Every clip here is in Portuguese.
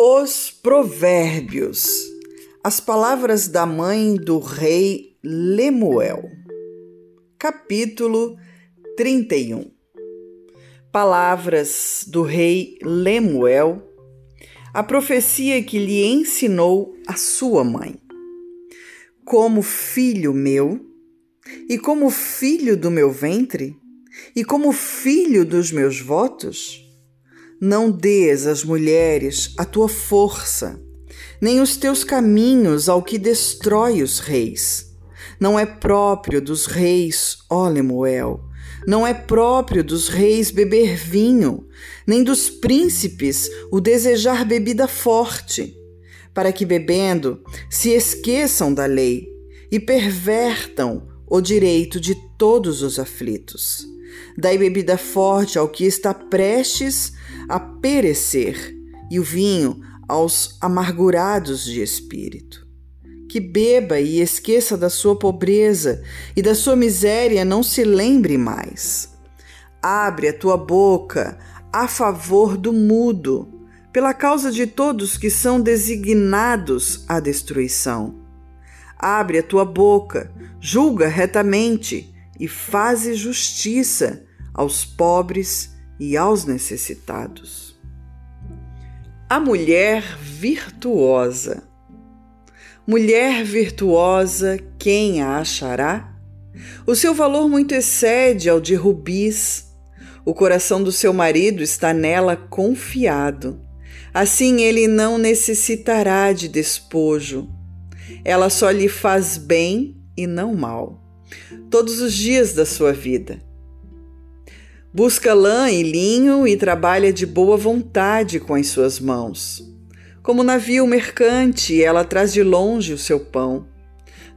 Os Provérbios. As palavras da mãe do rei Lemuel. Capítulo 31. Palavras do rei Lemuel. A profecia que lhe ensinou a sua mãe. Como filho meu, e como filho do meu ventre, e como filho dos meus votos, não dês às mulheres a tua força, nem os teus caminhos ao que destrói os reis. Não é próprio dos reis, ó Lemuel, não é próprio dos reis beber vinho, nem dos príncipes o desejar bebida forte, para que bebendo se esqueçam da lei e pervertam o direito de todos os aflitos. Dai bebida forte ao que está prestes a perecer, e o vinho aos amargurados de espírito. Que beba e esqueça da sua pobreza e da sua miséria não se lembre mais. Abre a tua boca a favor do mudo, pela causa de todos que são designados à destruição. Abre a tua boca, julga retamente e faze justiça aos pobres e aos necessitados. A mulher virtuosa. Mulher virtuosa, quem a achará? O seu valor muito excede ao de rubis. O coração do seu marido está nela confiado. Assim ele não necessitará de despojo. Ela só lhe faz bem e não mal, todos os dias da sua vida. Busca lã e linho e trabalha de boa vontade com as suas mãos. Como navio mercante, ela traz de longe o seu pão.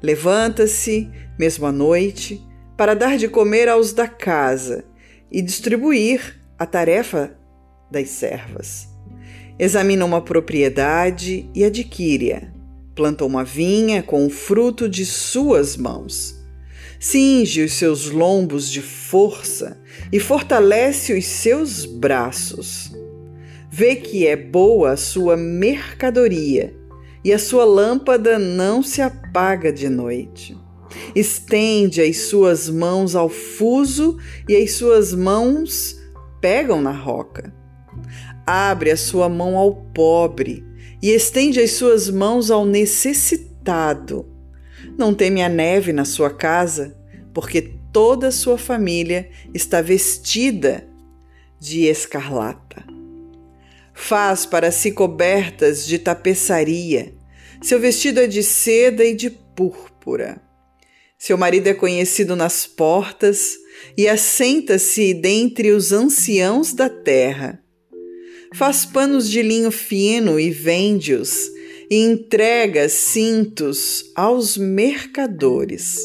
Levanta-se, mesmo à noite, para dar de comer aos da casa e distribuir a tarefa das servas. Examina uma propriedade e adquire-a. Planta uma vinha com o fruto de suas mãos cinge os seus lombos de força e fortalece os seus braços. Vê que é boa a sua mercadoria e a sua lâmpada não se apaga de noite. Estende as suas mãos ao fuso e as suas mãos pegam na roca. Abre a sua mão ao pobre e estende as suas mãos ao necessitado. Não teme a neve na sua casa, porque toda a sua família está vestida de escarlata. Faz para si cobertas de tapeçaria, seu vestido é de seda e de púrpura. Seu marido é conhecido nas portas e assenta-se dentre os anciãos da terra. Faz panos de linho fino e vende-os e entrega cintos aos mercadores.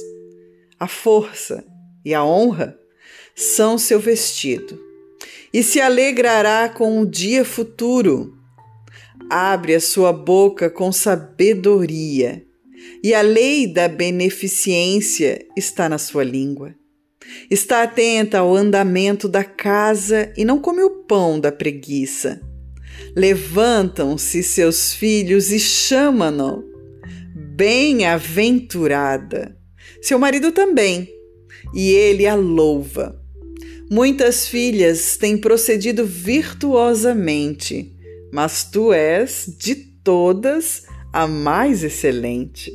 A força e a honra são seu vestido, e se alegrará com o dia futuro. Abre a sua boca com sabedoria, e a lei da beneficência está na sua língua. Está atenta ao andamento da casa e não come o pão da preguiça Levantam-se seus filhos e chamam-no bem-aventurada. Seu marido também, e ele a louva. Muitas filhas têm procedido virtuosamente, mas tu és, de todas, a mais excelente.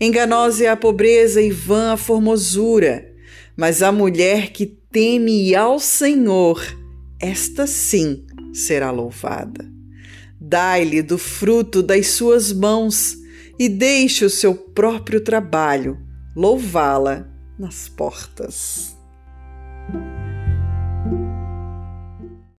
Enganosa é a pobreza e vã a formosura, mas a mulher que teme ao Senhor, esta sim será louvada. Dai-lhe do fruto das suas mãos e deixe o seu próprio trabalho louvá-la nas portas.